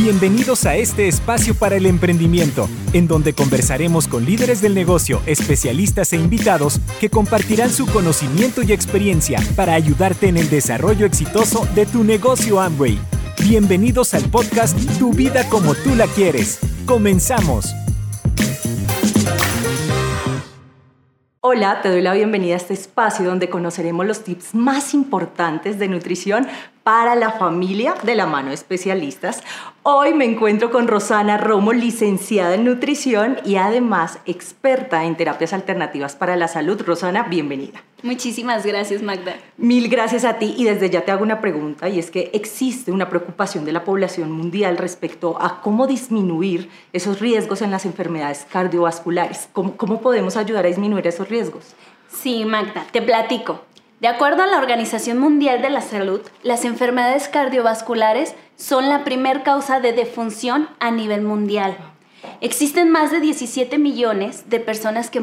Bienvenidos a este espacio para el emprendimiento, en donde conversaremos con líderes del negocio, especialistas e invitados que compartirán su conocimiento y experiencia para ayudarte en el desarrollo exitoso de tu negocio Amway. Bienvenidos al podcast Tu vida como tú la quieres. Comenzamos. Hola, te doy la bienvenida a este espacio donde conoceremos los tips más importantes de nutrición para la familia de la mano de especialistas. Hoy me encuentro con Rosana Romo, licenciada en nutrición y además experta en terapias alternativas para la salud. Rosana, bienvenida. Muchísimas gracias, Magda. Mil gracias a ti y desde ya te hago una pregunta y es que existe una preocupación de la población mundial respecto a cómo disminuir esos riesgos en las enfermedades cardiovasculares. ¿Cómo, cómo podemos ayudar a disminuir esos riesgos? Sí, Magda, te platico. De acuerdo a la Organización Mundial de la Salud, las enfermedades cardiovasculares son la primer causa de defunción a nivel mundial. Existen más de 17 millones de personas que,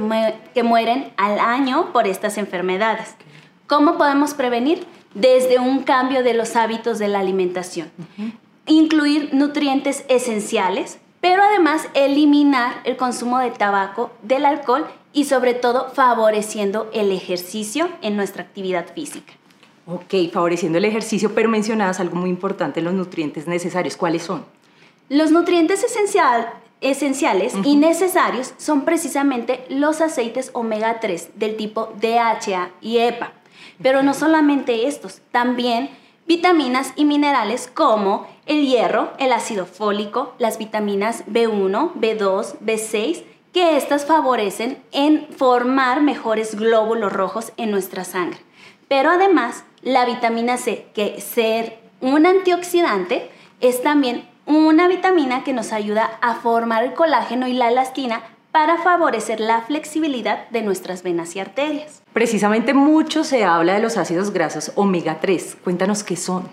que mueren al año por estas enfermedades. ¿Cómo podemos prevenir? Desde un cambio de los hábitos de la alimentación. Incluir nutrientes esenciales, pero además eliminar el consumo de tabaco, del alcohol y sobre todo favoreciendo el ejercicio en nuestra actividad física. Ok, favoreciendo el ejercicio, pero mencionabas algo muy importante, los nutrientes necesarios. ¿Cuáles son? Los nutrientes esencial, esenciales y necesarios son precisamente los aceites omega 3 del tipo DHA y EPA. Pero no solamente estos, también vitaminas y minerales como el hierro, el ácido fólico, las vitaminas B1, B2, B6, que éstas favorecen en formar mejores glóbulos rojos en nuestra sangre. Pero además, la vitamina C, que ser un antioxidante, es también una vitamina que nos ayuda a formar el colágeno y la elastina para favorecer la flexibilidad de nuestras venas y arterias. Precisamente mucho se habla de los ácidos grasos omega 3. Cuéntanos qué son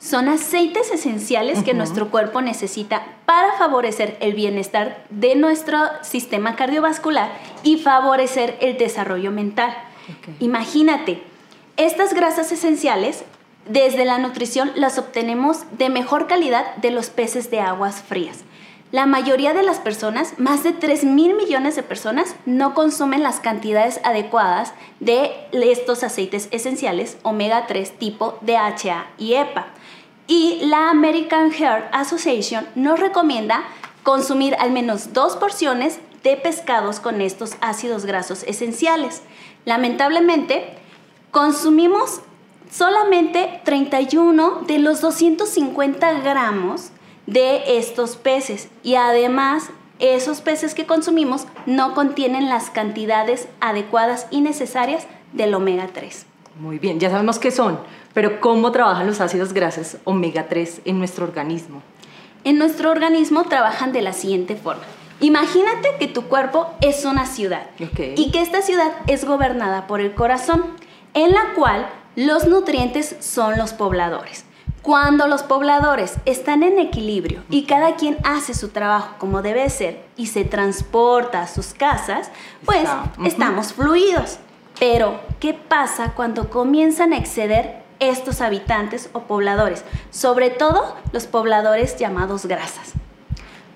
son aceites esenciales que nuestro cuerpo necesita para favorecer el bienestar de nuestro sistema cardiovascular y favorecer el desarrollo mental. Imagínate, estas grasas esenciales desde la nutrición las obtenemos de mejor calidad de los peces de aguas frías. La mayoría de las personas, más de 3 mil millones de personas, no consumen las cantidades adecuadas de estos aceites esenciales omega 3 tipo DHA y EPA. Y la American Heart Association nos recomienda consumir al menos dos porciones de pescados con estos ácidos grasos esenciales. Lamentablemente, consumimos solamente 31 de los 250 gramos de estos peces y además esos peces que consumimos no contienen las cantidades adecuadas y necesarias del omega 3. Muy bien, ya sabemos qué son, pero ¿cómo trabajan los ácidos grasos omega 3 en nuestro organismo? En nuestro organismo trabajan de la siguiente forma. Imagínate que tu cuerpo es una ciudad y que esta ciudad es gobernada por el corazón, en la cual los nutrientes son los pobladores. Cuando los pobladores están en equilibrio y cada quien hace su trabajo como debe ser y se transporta a sus casas, pues estamos fluidos. Pero, ¿qué pasa cuando comienzan a exceder estos habitantes o pobladores? Sobre todo los pobladores llamados grasas.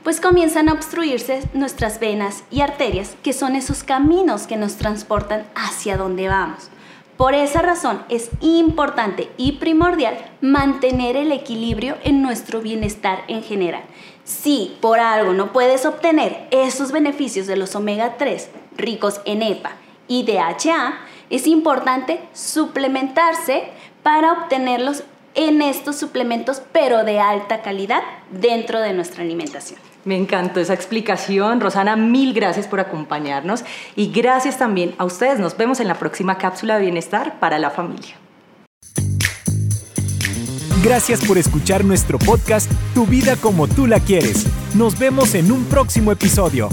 Pues comienzan a obstruirse nuestras venas y arterias, que son esos caminos que nos transportan hacia donde vamos. Por esa razón es importante y primordial mantener el equilibrio en nuestro bienestar en general. Si por algo no puedes obtener esos beneficios de los omega 3 ricos en EPA y DHA, es importante suplementarse para obtenerlos en estos suplementos, pero de alta calidad dentro de nuestra alimentación. Me encantó esa explicación. Rosana, mil gracias por acompañarnos y gracias también a ustedes. Nos vemos en la próxima cápsula de bienestar para la familia. Gracias por escuchar nuestro podcast Tu vida como tú la quieres. Nos vemos en un próximo episodio.